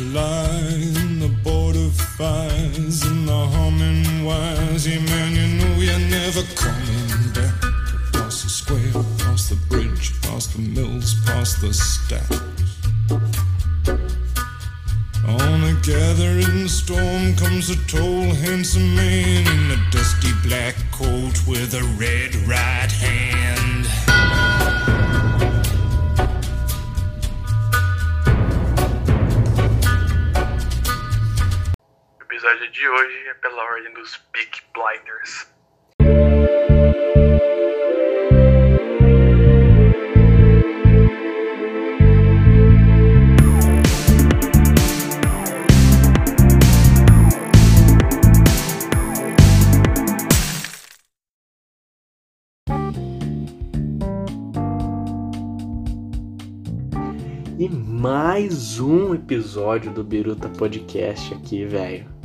in the border fires and the humming wires. Yeah, man, you know you're never coming back. Across the square, across the bridge, past the mills, past the stacks. On a gathering storm comes a tall, handsome man in a dusty black coat with a red right hand. Hoje é pela ordem dos Peak Blinders. E mais um episódio do Biruta Podcast aqui, velho.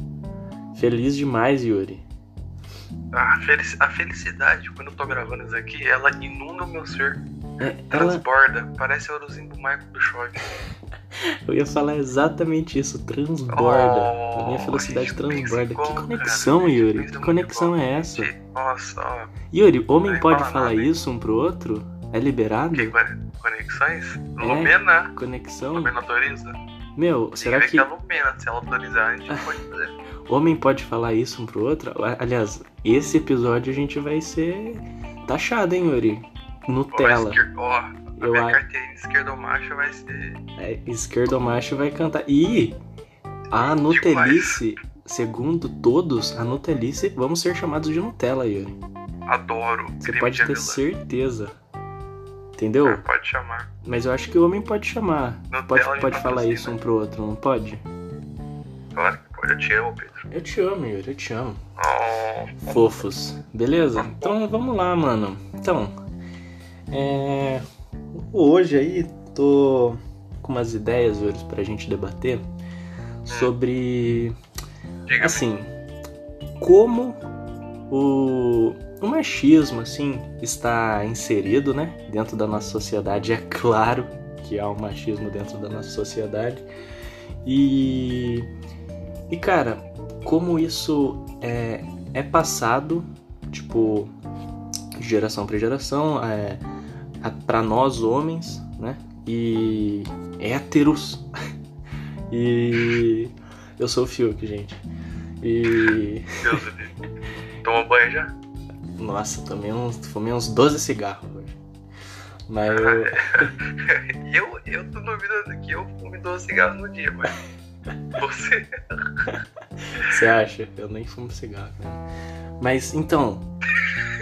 Feliz demais, Yuri. A, felici- a felicidade, quando eu tô gravando isso aqui, ela inunda o meu ser. É, ela, Transborda. Parece o Eurozimbo Michael do Chove. eu ia falar exatamente isso, transborda. Oh, a minha felicidade gente pensa transborda. que cara. conexão, A gente Yuri? Que conexão é essa? Nossa, ó. Yuri, homem Nem pode fala falar nada, hein? isso um pro outro? É liberado? Que con- conexões? É. Lumena. Conexão? Lumena autoriza? Meu, será Tem que que a Lumena, se ela autorizar, a gente pode fazer. homem pode falar isso um pro outro? Aliás, esse episódio a gente vai ser taxado, hein, Yuri? Ó, Nutella. esquer- Ó, a Eu minha acho. carteirinha esquerdo macho vai ser. É, esquerdo macho vai cantar. E a Nutelice, segundo todos, a Nutelice, vamos ser chamados de Nutella, Yuri. Adoro. Você pode de ter avelã. certeza. Ah, Entendeu? Pode chamar. Mas eu acho que o homem pode chamar. Nutella Pode, pode falar isso um pro outro, não pode? Claro que pode. Eu te amo, Pedro. Eu te amo, Yuri, eu te amo. Oh, Fofos. Beleza? Então vamos lá, mano. Então, é... hoje aí tô com umas ideias, Yuri, pra gente debater sobre diga assim, como o, o machismo, assim, está inserido, né, dentro da nossa sociedade. É claro que há um machismo dentro da nossa sociedade. E, e cara, como isso é, é passado, tipo, de geração para geração, é, para nós homens, né, e héteros. e eu sou o Fiuk, gente. E. Deus céu. Tomou banho já? Nossa, tomei uns, fumei uns 12 cigarros hoje. Mas eu, Eu, eu tô duvidando que eu fumo 12 cigarros no dia, mas. Você. você acha? Eu nem fumo cigarro, cara. Mas então.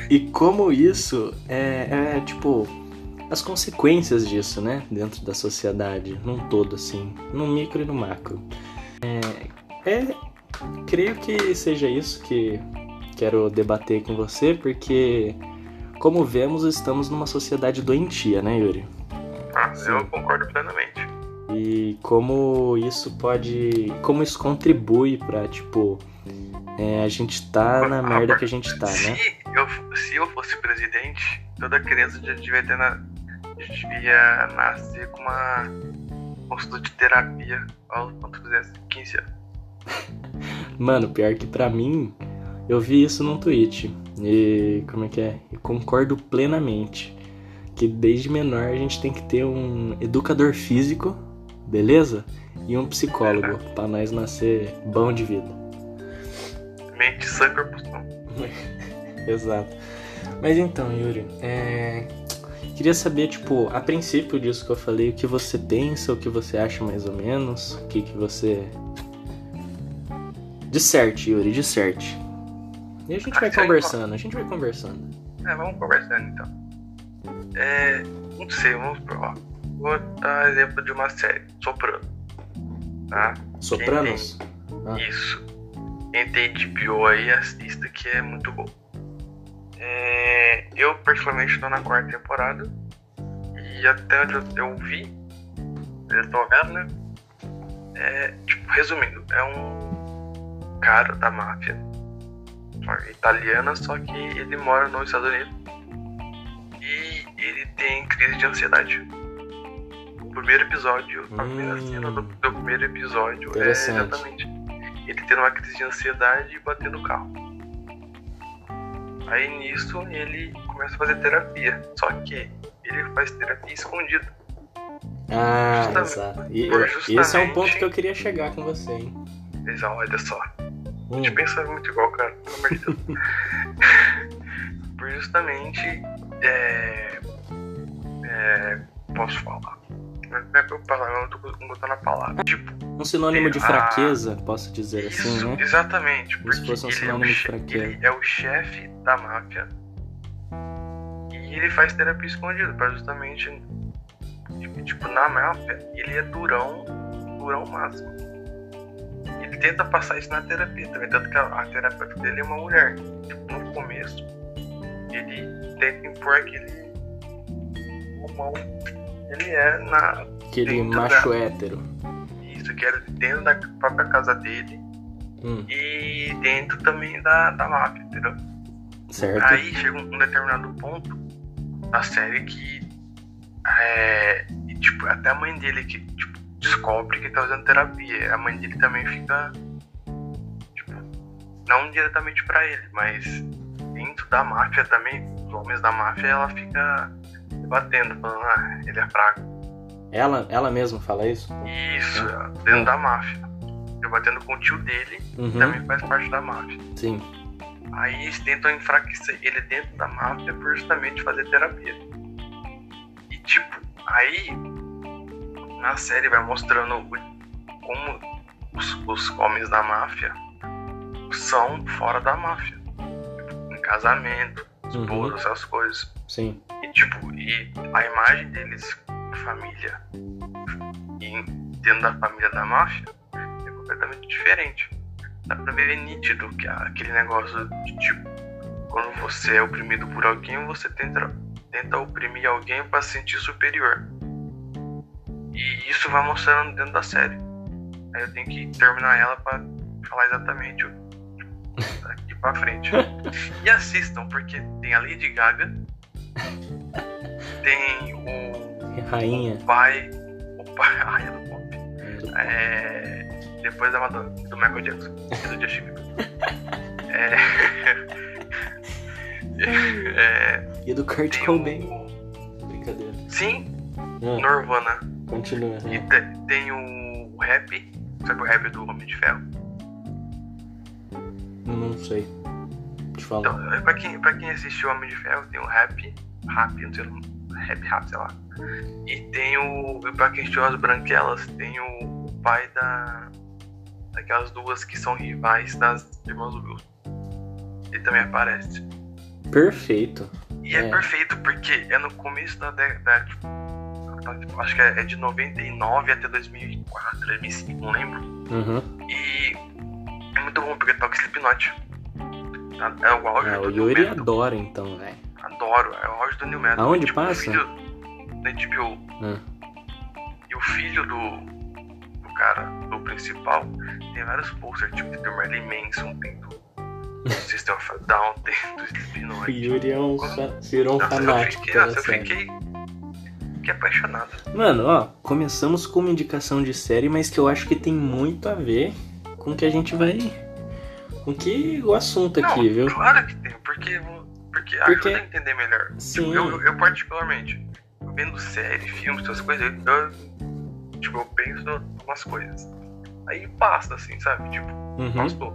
E como isso é, é tipo. As consequências disso, né? Dentro da sociedade, num todo, assim. No micro e no macro. É. é creio que seja isso que quero debater com você, porque. Como vemos, estamos numa sociedade doentia, né, Yuri? Ah, eu concordo plenamente. E como isso pode. Como isso contribui pra, tipo. é, a gente tá na merda que a gente tá, né? Se eu, se eu fosse presidente, toda criança já devia ter na, devia nascer com uma consulta de terapia ao quando fizesse 15 anos. Mano, pior que pra mim, eu vi isso num tweet. E como é que é? Eu concordo plenamente. Que desde menor a gente tem que ter um educador físico, beleza? E um psicólogo, pra nós nascer bom de vida. Mente sã corpo. Exato. Mas então, Yuri, é... queria saber, tipo, a princípio disso que eu falei, o que você pensa, o que você acha mais ou menos, o que, que você. Disserte, Yuri, disserte. E a gente vai conversando, a gente vai conversando. É, vamos conversando então. É. Não sei, vamos. Ó, vou dar exemplo de uma série, Soprano. Tá? Sopranos? Ah. Isso. Quem tem HBO aí, assista que é muito bom. É, eu, particularmente, tô na quarta temporada. E até onde eu, eu vi, eu tô vendo, né? É, tipo, resumindo, é um cara da máfia italiana, só que ele mora nos Estados Unidos. E ele tem crise de ansiedade. O primeiro episódio, a primeira Hum. cena do, do primeiro episódio é exatamente ele tendo uma crise de ansiedade e batendo o carro. Aí nisso ele começa a fazer terapia. Só que ele faz terapia escondido. Ah, Justamente- exato. E, por esse é um justamente- ponto que eu queria chegar com você, hein? Falam, olha só, a Hum, gente pensa muito igual, cara, pelo amor de Deus. Por justamente. É, é, posso falar? Como é que eu não tô botando a palavra. Tipo, um sinônimo de fraqueza, posso dizer assim, isso, né? exatamente. Como se Porque fosse um ele, é o, sinônimo de che- fraqueza. ele é o chefe da máfia. E ele faz terapia escondido pra justamente. Tipo, tipo, na máfia, ele é durão, durão máximo. Ele tenta passar isso na terapia também, tanto que a, a terapeuta dele é uma mulher. Tipo, no começo, ele tenta impor aquele. Como ele é na, Aquele macho hétero. isso, que é dentro da própria casa dele Hum, e dentro também da, da máfia, entendeu? certo? Aí chega um, determinado ponto da série que é, e, tipo, até a mãe dele que tipo, descobre que tá fazendo terapia. A mãe dele também fica tipo, não diretamente pra ele, mas dentro da máfia também, os homens da máfia, ela fica debatendo, falando, ah, ele é fraco. Ela, ela mesma fala isso? Isso, dentro da máfia. Debatendo com o tio dele, que Uhum, também faz parte da máfia. sim. Aí eles tentam enfraquecer ele dentro da máfia por justamente fazer terapia. E tipo, aí na série vai mostrando como os, os homens da máfia são fora da máfia. Tipo, em casamento, esposa, Uhum. essas coisas. Sim. E tipo, e a imagem deles, família, e dentro da família da máfia, é completamente diferente. Dá pra ver nítido que é aquele negócio de tipo, quando você é oprimido por alguém, você tenta, tenta oprimir alguém pra se sentir superior. E isso vai mostrando dentro da série. Aí eu tenho que terminar ela pra falar exatamente o daqui pra frente. E assistam, porque tem a Lady Gaga, tem o Rainha. pai, o pai, a rainha do pop, é, depois da Madonna, do Michael Jackson e do Justin Bieber. É, é, E do Kurt Cobain. o, Brincadeira. sim, Ah, Nirvana. Continua. E né? te- tem o rap, sabe o rap do Homem de Ferro? Não sei. Te falar. Então, é, pra quem, pra quem assistiu Homem de Ferro, tem o rap, rap, não sei o nome, rap, rap, sei lá. E tem o, e pra quem assistiu as branquelas, tem o, o pai da, daquelas duas que são rivais das irmãs Wilson. Ele também aparece. Perfeito. E é, É. perfeito, porque é no começo da década, tipo, acho que é é de 99 até 2004, 2005, não lembro. Uhum. E é muito bom porque toca Slipknot. Tá? É o auge Ah, do o Yuri adora então, velho. Adoro, é o auge do New Metal. Aonde tipo, passa? O filho da HBO. Ah. E o filho do, do cara, do principal, tem vários posters, tipo, tem do Marilyn Manson, tem do System of a Down, tem do O Slipknot. Yuri é um, virou um Nossa, eu fanático fiquei, eu fiquei, fiquei apaixonado. Mano, ó, começamos com uma indicação de série, mas que eu acho que tem muito a ver com o que a gente vai. Com que o assunto aqui, Não, viu? Claro que tem, porque, porque, Porque- ajuda a entender melhor. Sim. Tipo, eu, eu, particularmente, vendo série, filmes, essas coisas, eu, tipo, eu penso em umas coisas. Aí passa, assim, sabe? Tipo, Uhum. passou.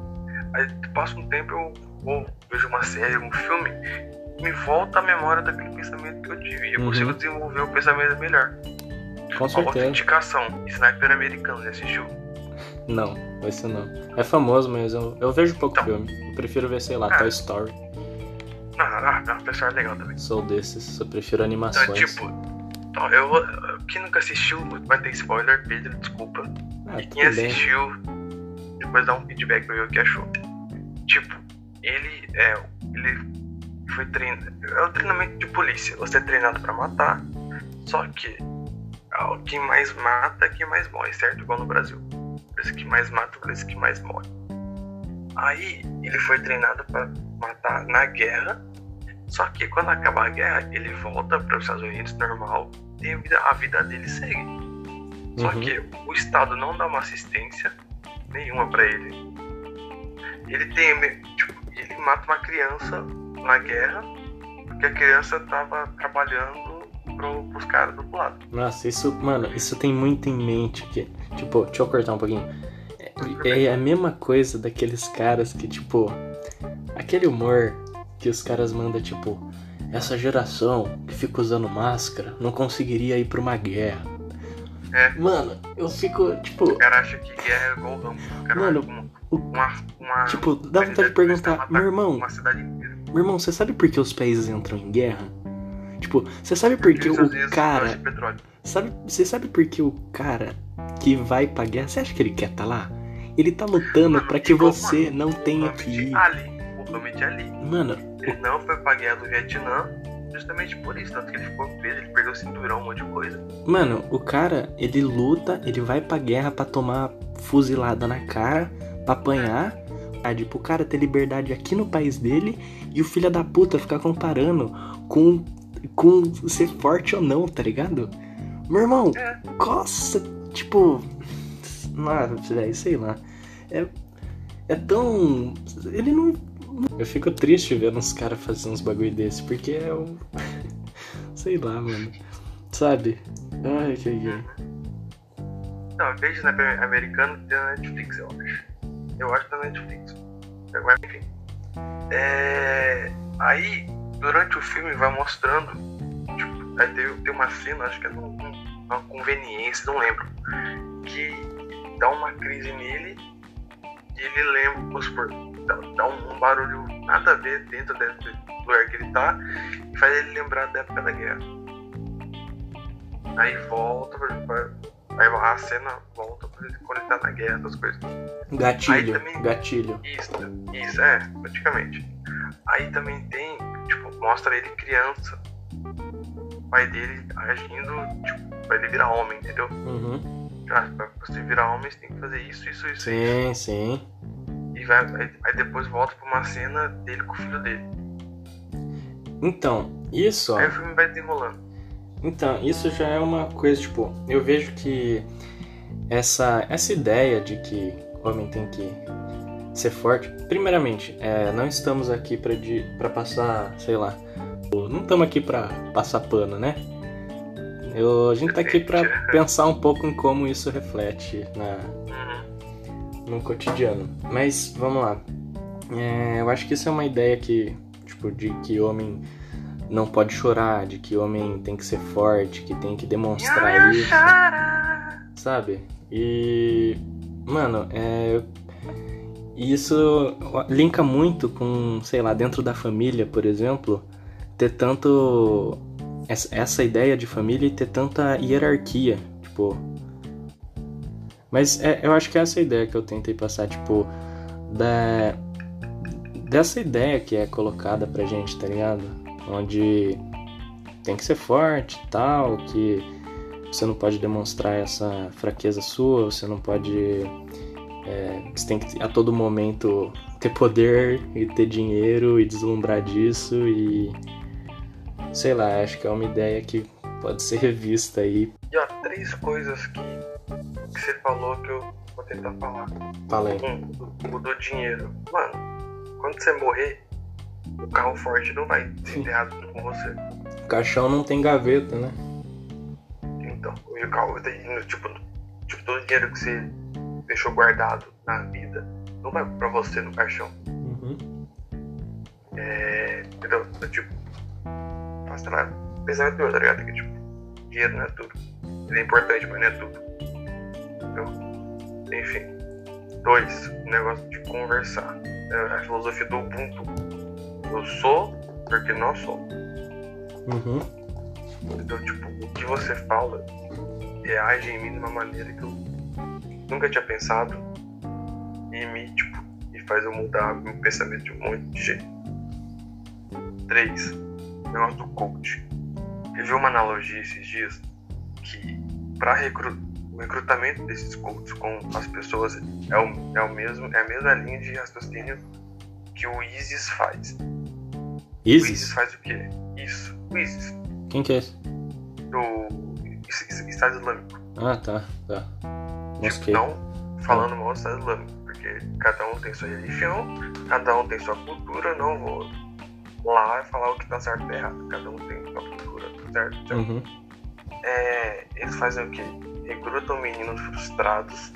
Aí passa um tempo, eu vejo uma série, um filme, me volta a memória daquele pensamento que eu tive. Eu Uhum. consigo desenvolver o pensamento melhor. Com certeza. indicação, Sniper Americano, já assistiu? Não, esse não. É famoso, mas eu, eu vejo pouco Então. filme. Eu prefiro ver, sei lá, Ah. Toy Story. Não, não, não, o pessoal é legal também. Sou desses, eu prefiro Então, animações. tipo, então, eu, quem nunca assistiu vai ter spoiler, Pedro, desculpa. ah, E quem tudo bem. assistiu, depois dá um feedback pra ver o que achou. Tipo, ele é. Ele foi treinado. É o treinamento de polícia. Você é treinado pra matar. Só que ah, quem mais mata é quem mais morre, certo? Igual no Brasil. Por que mais mata, por que mais morre. Aí ele foi treinado pra matar na guerra Só que quando acaba a guerra, ele volta para os Estados Unidos normal e a vida, a vida dele segue. Só Uhum. que o Estado não dá uma assistência nenhuma para ele. Ele tem. Tipo, ele mata uma criança na guerra porque a criança tava trabalhando pro, pros caras do outro lado. Nossa, isso, mano, isso tem muito em mente que, tipo, deixa eu cortar um pouquinho. É, é a mesma coisa daqueles caras que, tipo, aquele humor que os caras mandam, tipo, essa geração que fica usando máscara não conseguiria ir pra uma guerra. É. Mano, eu fico, tipo, O cara acha que guerra é igual Rambo. Mano, o- uma, uma. tipo, dá uma vontade de unidade perguntar, meu irmão, Uma cidade. Meu irmão, você sabe por que os países entram em guerra? Tipo, você sabe por que o cara petróleo. Sabe, você sabe por que o cara que vai pra guerra, você acha que ele quer tá lá? Ele tá lutando Mano, pra que você não O tenha que ir. Ali. O Ali. Mano, Ele não foi pra guerra do Vietnã justamente por isso. Tanto que ele ficou preso, ele perdeu o cinturão, um monte de coisa. mano, o cara, ele luta, ele vai pra guerra pra tomar fuzilada na cara, pra apanhar, ah, pro cara ter liberdade aqui no país dele e o filho da puta ficar comparando com, com ser forte ou não, tá ligado? Meu irmão, É. Nossa, tipo. Nossa, velho, sei lá. É, é tão. Ele não. Eu fico triste vendo uns caras fazendo uns bagulho desse, porque é um. sei lá, mano. Sabe? Ai, que que. Não, veja na americana tem na Netflix, eu acho. Eu acho que tá na Netflix. Mas enfim. É... Aí, durante o filme vai mostrando. Tipo, aí tem, tem uma cena, acho que é uma conveniência, não lembro. Que dá uma crise nele e ele lembra, vamos supor, dá, dá um, um barulho nada a ver dentro do lugar que ele tá e faz ele lembrar da época da guerra. Aí volta, Aí a cena volta pra ele quando ele tá na guerra, essas coisas. Gatilho, Aí também- gatilho. Isso, isso, é, praticamente. Aí também tem, tipo, mostra ele criança. O pai dele agindo, tipo, pra ele virar homem, entendeu? Uhum. Ah, pra você virar homem, você tem que fazer isso, isso, isso. Sim, sim. E vai, aí, aí depois volta pra uma cena dele com o filho dele. Então, isso. Aí o filme vai desenrolando. Então, isso já é uma coisa, tipo, eu vejo que essa, essa ideia de que o homem tem que ser forte, primeiramente, é, não estamos aqui pra, de, pra passar, sei lá, não estamos aqui pra passar pano, né? Eu, a gente tá aqui pra pensar um pouco em como isso reflete na, Uhum. no cotidiano. Mas vamos lá. É, eu acho que isso é uma ideia que, tipo, de que homem não pode chorar, de que homem tem que ser forte, que tem que demonstrar isso, sabe? E, mano, é, isso linka muito com, sei lá, dentro da família, por exemplo, ter tanto essa ideia de família e ter tanta hierarquia, tipo. Mas é, eu acho que é essa ideia que eu tentei passar, tipo, da dessa ideia que é colocada pra gente, tá ligado? Onde tem que ser forte e tal, que você não pode demonstrar essa fraqueza sua, você não pode. é, você tem que a todo momento ter poder e ter dinheiro e deslumbrar disso e. Sei lá, acho que é uma ideia que pode ser revista aí. E ó, três coisas que, que você falou que eu vou tentar falar. Fala aí. Um, o do dinheiro. Mano, quando você morrer, o carro forte não vai ser enterrado junto com você. O caixão não tem gaveta, né? Então, e o carro, tipo, tipo, todo o dinheiro que você deixou guardado na vida não vai pra você no caixão. Uhum. É, entendeu? Então, Tipo, sei lá, pensamento meu, tá ligado? Que, tipo, dinheiro não é tudo. Ele é importante, mas não é tudo. Entendeu? Enfim. Dois, o negócio de conversar. É a filosofia do Ubuntu. Eu sou porque nós somos. Uhum. Entendeu? Tipo, o que você fala reage em mim de uma maneira que eu nunca tinha pensado e me, tipo, e faz eu mudar meu pensamento de um monte de jeito. 3. O negócio do coach. Eu vi uma analogia esses dias que para o recrutamento desses coaches com as pessoas é o, é o mesmo, é a mesma linha de raciocínio que o ISIS faz. ISIS ISIS? faz o quê? Isso, o ISIS, Quem que é esse? do Estado Islâmico. Ah, tá, tá. Tipo, Mosquei. não falando mal do Estado Islâmico, porque cada um tem sua religião, cada um tem sua cultura, não vou lá falar o que tá certo e errado. Cada um tem sua cultura, certo? certo? Uhum. É, eles fazem o quê? Recrutam meninos frustrados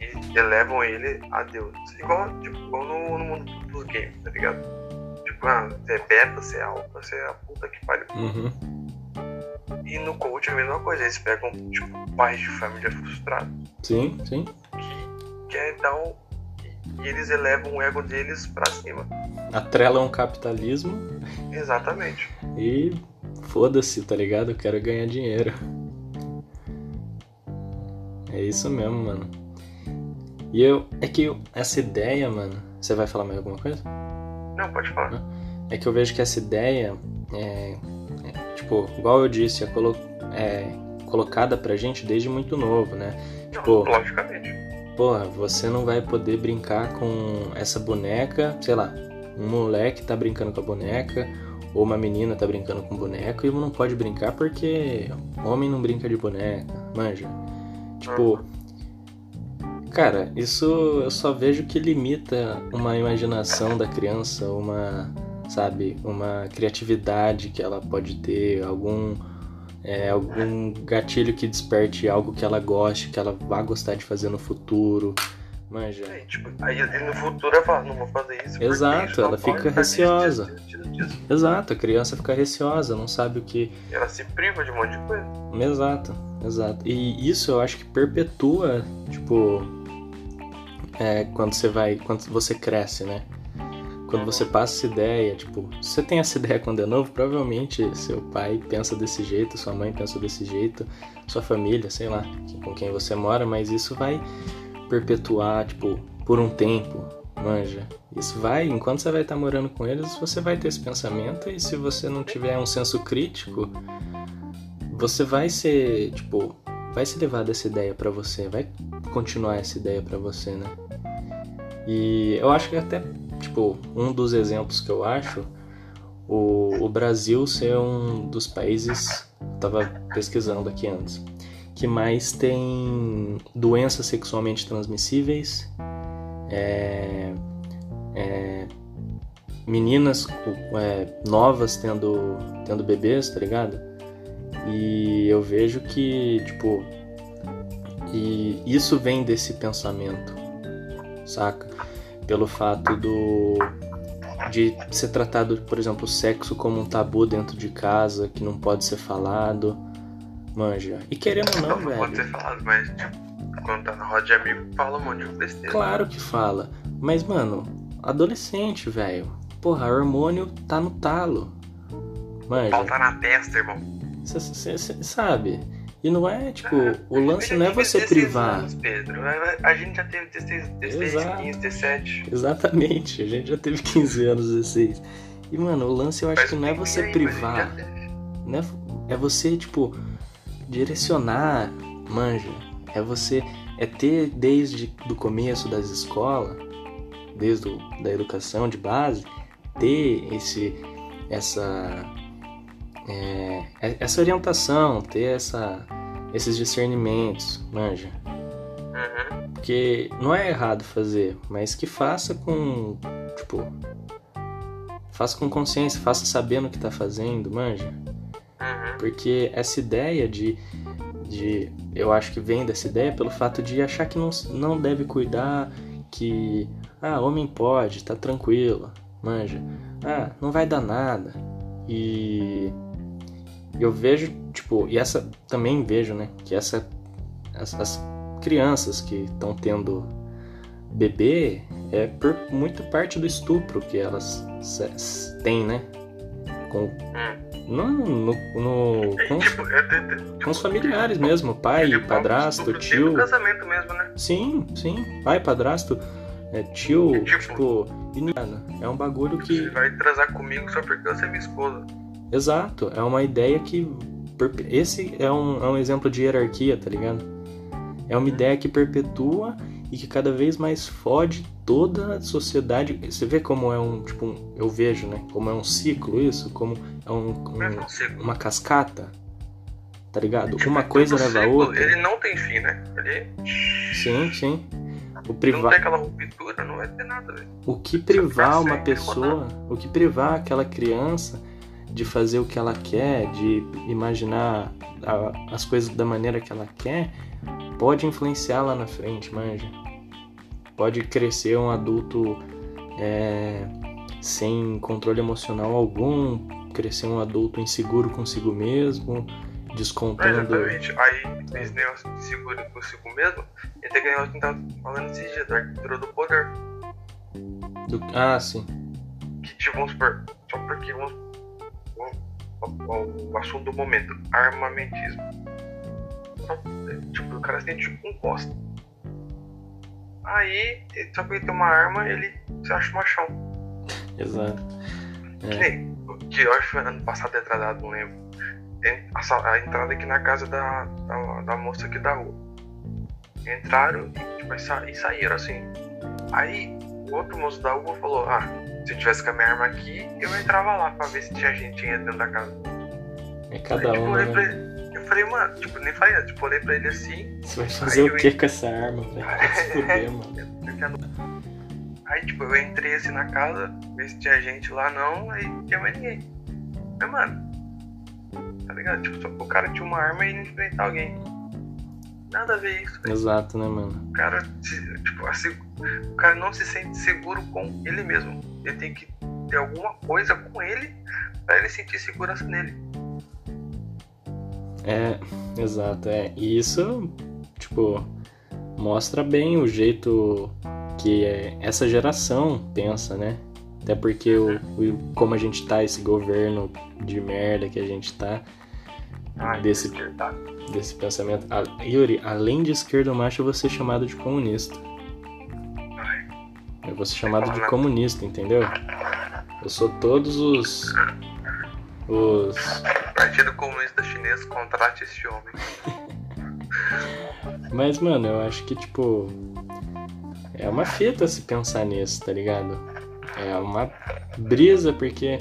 e elevam ele a Deus. Igual, tipo, igual no, no mundo dos games, tá ligado? Tipo, ah, você é beta, você é alfa, você é a puta que pariu. Uhum. E no coach é a mesma coisa, eles pegam, tipo, pais de família frustrados Sim, sim. que quer dar um. E eles elevam o ego deles pra cima. Atrelam o capitalismo Exatamente. e foda-se, tá ligado? Eu quero ganhar dinheiro. É isso mesmo, mano. E eu. É que eu- essa ideia, mano. Você vai falar mais alguma coisa? Não, pode falar. É que eu vejo que essa ideia é. é, tipo, igual eu disse, é, colo- é colocada pra gente desde muito novo, né? Tipo, logicamente. porra, você não vai poder brincar com essa boneca, sei lá, um moleque tá brincando com a boneca, ou uma menina tá brincando com boneco, e não pode brincar porque homem não brinca de boneca, manja. Tipo, cara, isso eu só vejo que limita uma imaginação da criança, uma, sabe, uma criatividade que ela pode ter, algum é, algum gatilho que desperte algo que ela goste, que ela vá gostar de fazer no futuro. Manja. Aí, tipo, aí no futuro ela fala, não vou fazer isso. Exato, ela fica receosa. disso, disso, disso. Exato, a criança fica receosa, não sabe o que. Ela se priva de um monte de coisa. Exato, exato. E isso eu acho que perpetua, tipo, é, quando você vai, quando você cresce, né? Quando você passa essa ideia, tipo, se você tem essa ideia quando é novo, provavelmente seu pai pensa desse jeito, sua mãe pensa desse jeito, sua família, sei lá, com quem você mora, mas isso vai perpetuar, tipo, por um tempo, manja. Isso vai, enquanto você vai estar morando com eles, você vai ter esse pensamento, e se você não tiver um senso crítico, você vai ser, tipo, vai se levar dessa ideia pra você, vai continuar essa ideia pra você, né? E eu acho que até, tipo, um dos exemplos que eu acho, o, o Brasil ser um dos países, tava pesquisando aqui antes, que mais tem doenças sexualmente transmissíveis, é, é, meninas é, novas tendo, tendo bebês, tá ligado? E eu vejo que, tipo, e isso vem desse pensamento, saca? Pelo fato do de ser tratado, por exemplo, o sexo como um tabu dentro de casa, que não pode ser falado, manja. E querendo ou não, Não, pode ser velho, falado, mas tipo, quando tá na roda de amigo, fala um monte de besteira. claro que fala. Mas, mano, adolescente, velho. Porra, hormônio tá no talo. Manja. Falta na testa, irmão. Você sabe? E não é, tipo, Ah, o lance não é você 16 privar. Anos, Pedro. A gente já teve 16, 16 Exato. 15, 17. Exatamente, a gente já teve 15 anos, 16. E, mano, o lance eu acho Faz que não é você aí, privar. Né? É você, tipo, direcionar, manja. É você. É ter desde do começo das escolas, desde o, da educação de base, ter esse. essa. É, essa orientação, ter essa, esses discernimentos, manja. Uhum. Porque não é errado fazer, mas que faça com. Tipo. Faça com consciência, faça sabendo o que tá fazendo, manja. Uhum. Porque essa ideia de. de eu acho que vem dessa ideia pelo fato de achar que não, não deve cuidar, que. Ah, homem pode, tá tranquilo, manja. Ah, não vai dar nada. E. Eu vejo, tipo, e essa. Também vejo, né? Que essa. Essas crianças que estão tendo bebê é por muita parte do estupro que elas têm, né? Com, Hum. não no, no, com, os- Tipo, te- te- com os familiares mesmo, pai, fala padrasto, tio. casamento mesmo, né? Sim, sim, pai, padrasto, é, tio, Tipo- tipo, é um bagulho Você que. vai transar comigo só porque você é minha esposa. Exato, é uma ideia que. Esse é um, é um exemplo de hierarquia, tá ligado? É uma ideia que perpetua e que cada vez mais fode toda a sociedade. Você vê como é um, tipo, um, eu vejo, né? Como é um ciclo isso, como é um, um uma cascata. Tá ligado? Tipo, uma coisa leva a outra. Ele não tem fim, né? Ele... Sim, sim. O privar... Não tem aquela ruptura, não vai ter nada, velho. O que privar uma pessoa, o que privar aquela criança de fazer o que ela quer, de imaginar a, as coisas da maneira que ela quer, pode influenciar lá na frente, manja. Pode crescer um adulto é, sem controle emocional algum, crescer um adulto inseguro consigo mesmo, descontando. exatamente. Aí, esse negócio de seguro consigo mesmo, tem aquele negócio que a gente tava falando esses dias, da arquitetura do poder. Do... Ah, sim. Que, tipo, vamos supor, só porque vamos, vamos, o assunto do momento, armamentismo. Tipo, o cara se sente um bosta. Aí, só porque ele tem uma arma, ele se acha machão. Exato. É. Que nem, que eu acho que ano passado atrasado, não lembro. A, a, entrada aqui na casa da, da, da, moça aqui da rua. Entraram e, tipo, e saíram assim. Aí o outro moço da rua falou, ah, se eu tivesse com a minha arma aqui, eu entrava lá pra ver se tinha gente dentro da casa. É cada aí, tipo, um. Né? Eu falei, mano, tipo, nem falei, tipo, olhei pra ele assim. Você vai fazer o que com essa arma, velho? Vai mano. Aí, tipo, eu entrei assim na casa, ver se tinha gente lá, não, aí não tinha mais ninguém. Mas, mano, tá ligado? Tipo, só o cara tinha uma arma e ia enfrentar alguém. Nada a ver isso. Véio. Exato, né, mano? O cara, tipo, assim, o cara não se sente seguro com ele mesmo. Ele tem que ter alguma coisa com ele pra ele sentir segurança nele. É, exato, é. E isso, tipo, mostra bem o jeito que é, essa geração pensa, né? Até porque o, o, como a gente tá, esse governo de merda que a gente tá, Desse, desse pensamento. A, Yuri, além de esquerdo macho, eu vou ser chamado de comunista. Eu vou ser chamado de comunista, entendeu? Eu sou todos os. Os. Partido Comunista Chinês contrate esse homem. Mas, mano, eu acho que, tipo. É uma fita se pensar nisso, tá ligado? É uma brisa, porque.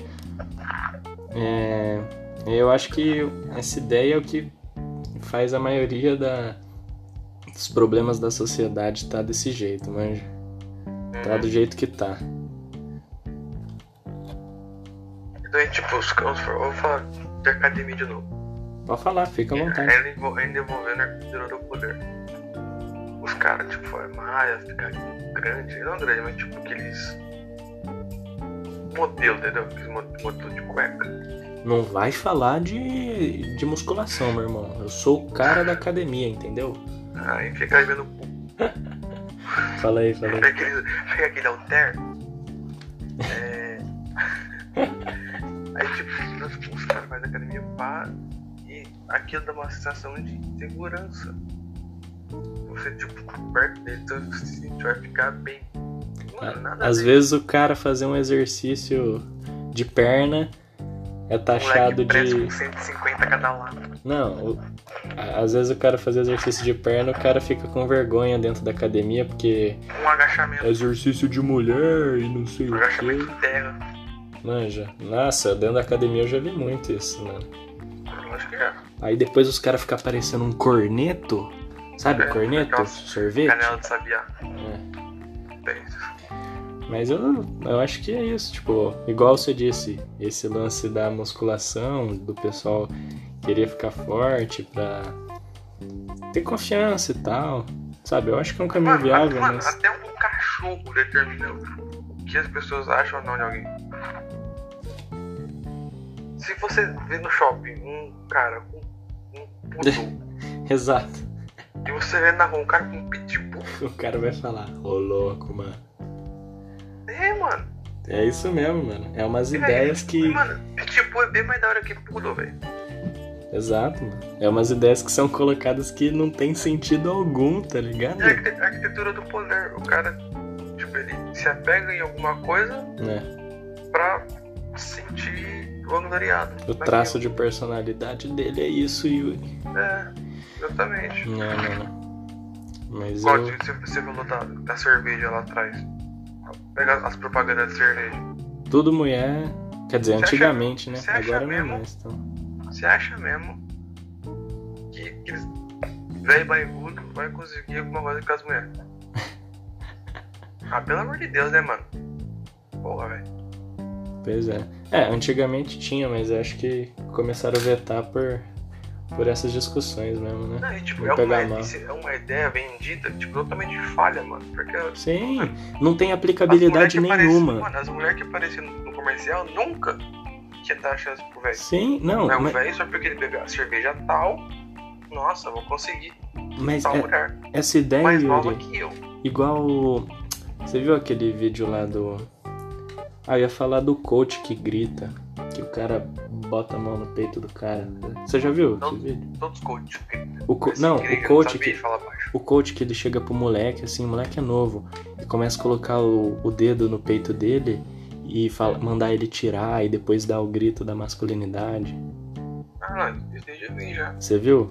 É, eu acho que essa ideia é o que faz a maioria da, dos problemas da sociedade tá desse jeito, manja. Tá do jeito que tá. Então, tipo, os caras, vou falar de academia de novo. Pode falar, fica à vontade. Ainda envolvendo a arquitetura do poder. Os caras, tipo, formaram, ficar grande, não grande, mas tipo aqueles modelo, entendeu? Aqueles modelo de cueca. Não vai falar de, de musculação, meu irmão. Eu sou o cara da academia, entendeu? Aí fica aí vendo Fala aí, fala aí. Pega aquele, aquele alter. É... aí tipo, os caras fazem academia pá, e aquilo dá uma sensação de segurança. Você tipo, perto dele, então você vai ficar bem. Mano, Às vezes o cara fazer um exercício de perna é taxado de. Com 150 cada lado. Não, o... às vezes o cara fazer exercício de perna, o cara fica com vergonha dentro da academia porque. Um agachamento. Exercício de mulher e não sei um o quê. Agachamento de terra. Manja. Nossa, dentro da academia eu já vi muito isso, mano. Acho que é. Aí depois os caras ficam parecendo um corneto. Sabe, é, corneto? Sorvete? Canela de sabiá. É. é isso. Mas eu, eu acho que é isso, tipo, igual você disse, esse lance da musculação, do pessoal querer ficar forte pra ter confiança e tal. Sabe, eu acho que é um caminho mano, viável, mano, mas... Até um cachorro determina o que as pessoas acham ou não de alguém. Se você vê no shopping um cara com um puto. Exato. E você vê na rua um cara com um pitbull. O cara vai falar, ô louco, mano. É, mano. É isso mesmo, mano. É umas é, ideias que. Mano, tipo, é bem mais da hora que Poodle, velho. Exato, mano. É umas ideias que são colocadas que não tem sentido algum, tá ligado? É a arquitetura do poder. O cara, tipo, ele se apega em alguma coisa é. pra sentir vangloriado. O traço de personalidade dele é isso, Yuri. É, exatamente. É, mano. Mas Qual eu. você, você falou da, da cerveja lá atrás? Pega as propagandas de cerveja. Tudo mulher. Quer dizer, Você acha- antigamente, né? acha Agora não é mesmo? mais. Então. Você acha mesmo que aqueles velho barrigudo vai conseguir alguma coisa com as mulheres? ah, pelo amor de Deus, né, mano? Porra, velho. Pois é. É, antigamente tinha, mas acho que começaram a vetar por, por essas discussões mesmo, né? Não, e, tipo, é uma, é uma ideia vendida, tipo, totalmente falha, mano. Porque Sim, não tem aplicabilidade nenhuma. mano, as mulheres que apareciam no comercial nunca ia dar chance pro velho. Sim, não, Mas o velho, só porque ele beber a cerveja tal, nossa, vou conseguir mas tal é- mulher essa ideia, mais nova que eu. igual. Você viu aquele vídeo lá do. Ah, eu ia falar do coach que grita, que o cara bota a mão no peito do cara. Você já viu Não. esse vídeo? Todos coach. O co- Não, o coach que, o coach que ele chega pro moleque, assim, o moleque é novo, e começa a colocar o, o dedo no peito dele e fala, mandar ele tirar e depois dar o grito da masculinidade. Ah, não, isso aí já. Você viu?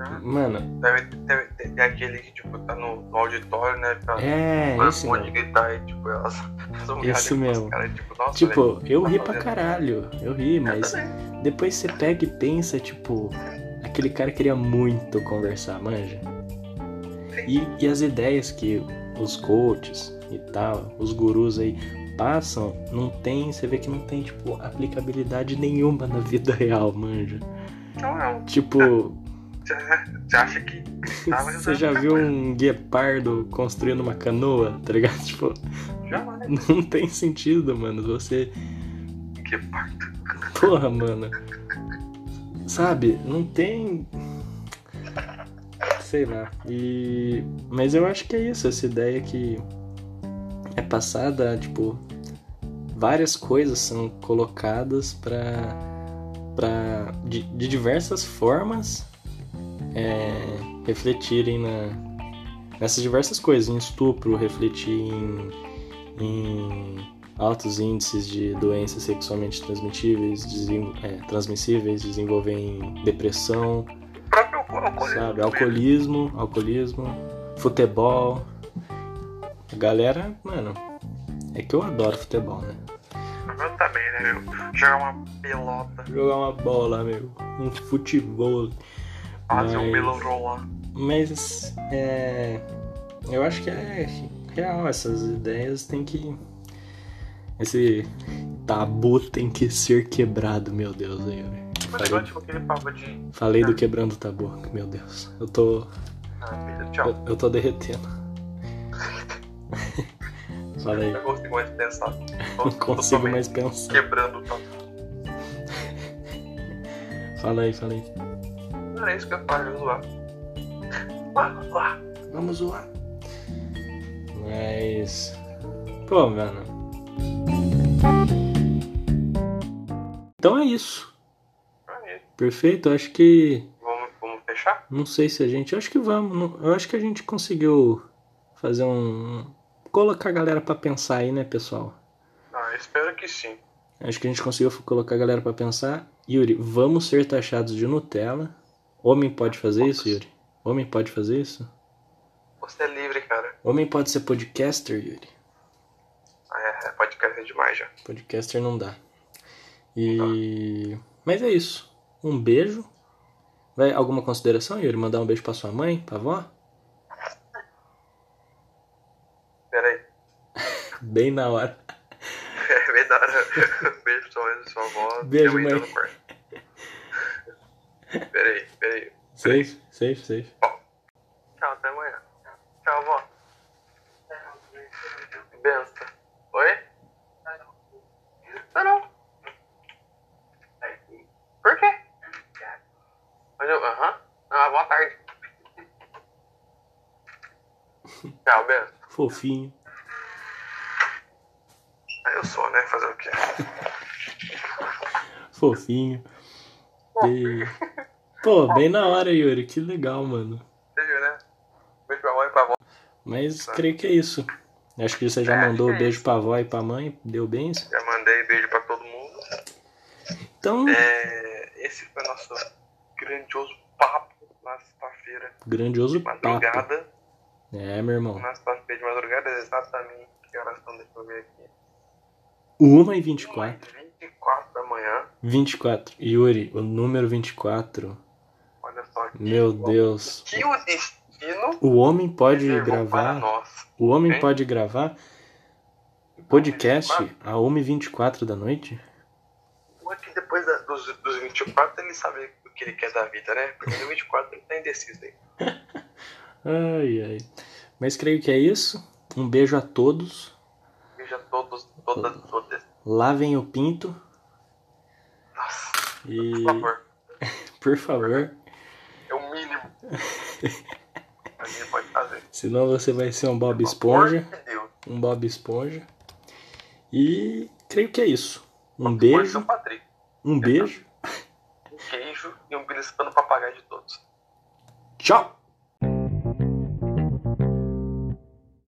Ah, Mano, Deve, deve, tem aquele que, tipo, tá no, no auditório, né? Pra, é, pra esse pode mesmo. gritar e, tipo, elas, depois, mesmo. Cara, tipo, nossa, Tipo, velho, eu tá ri pra caralho, eu ri, Eu mas também. depois você pega e pensa, tipo, aquele cara queria muito conversar, manja? E, e as ideias que os coaches e tal, os gurus aí passam, não tem, você vê que não tem, tipo, aplicabilidade nenhuma na vida real, manja. Não, não. Tipo, Você acha que você já viu um guepardo construindo uma canoa, tá ligado? Tipo, Né? não tem sentido, mano, você... Que parto. Porra, mano. Sabe, não tem. Sei lá. E. Mas eu acho que é isso, essa ideia que é passada, tipo. Várias coisas são colocadas pra. pra de, de diversas formas é, refletirem na, nessas diversas coisas. Em estupro, refletir em, em altos índices de doenças sexualmente transmitíveis, desen- é, transmissíveis, desenvolvem depressão, sabe? Alcoolismo, alcoolismo, futebol. A galera, mano, é que eu adoro futebol, né? Eu também, né, meu? Jogar uma pelota, Jogar uma bola, meu, um futebol. fazer um Mas- melorão lá. Mas é, eu acho que é real, essas ideias tem que. Esse tabu tem que ser quebrado, meu Deus. Eu Mas falei, de. falei do quebrando o tabu, meu Deus. Eu tô. Ah, filho, tchau. Eu, eu tô derretendo. Falei, Eu não consigo mais pensar. Não consigo mais pensar. Quebrando o tabu. Fala aí, fala aí. Não é isso que eu falo, eu zoar. Lá, lá. Vamos zoar. Mas. Pô, mano. Então é isso. Aí, Perfeito, acho que. Vamos, vamos fechar? Não sei se a gente. Acho que vamos. Eu acho que a gente conseguiu fazer um. Colocar a galera pra pensar aí, né, pessoal? Ah, espero que sim. Acho que a gente conseguiu colocar a galera pra pensar. Yuri, vamos ser taxados de Nutella. Homem pode fazer isso, Yuri? Homem pode fazer isso? Você é livre, cara. Homem pode ser podcaster, Yuri? Ah, é, é podcast demais já. Podcaster não dá. E. Mas é isso. Um beijo. Vai alguma consideração, Yuri? Mandar um beijo pra sua mãe, pra avó? Pera aí. Bem na hora. É verdade. Beijo pra sua mãe, sua avó. Beijo, mãe. tá no quarto. Pera aí, pera aí. Safe, safe, safe. Tchau, até amanhã. Tchau, avó. Benção. Oi? Não, não. Por quê? Mas eu- Aham. Ah, boa tarde. Tchau, benção. Fofinho. Eu sou, né? Fazer o quê? Fofinho. E... Pô, bem na hora, Yuri. Que legal, mano. Você viu, né? Beijo pra mãe e pra avó. Mas creio que é isso. Acho que você já É, mandou é beijo pra avó e pra mãe. Deu bem isso? Já mandei beijo pra todo mundo. Então, É, esse foi nosso grandioso papo na sexta-feira. grandioso papo. Madrugada. É, meu irmão. Na sexta-feira de madrugada, exatamente que horas são, deixa eu ver aqui. 1 e 24. 24 da manhã. 24. Yuri, o número 24. Olha só que Meu Deus. Que o destino O homem pode gravar. O homem Hein? pode gravar podcast a 1 e 24 da noite? O é que depois da- dos, dos 24 ele sabe que ele quer da vida, né? Porque no 24 ele tá indeciso aí. Ai, ai. Mas creio que é isso. Um beijo a todos. Veja todos, todas, todas. Lavem o pinto. Nossa, E, por favor. por favor, É o mínimo. A gente pode fazer. senão você vai ser um Bob Esponja. Um Bob Esponja. E creio que é isso. Um beijo. Um beijo. E um beliscando papagaio de todos. Tchau!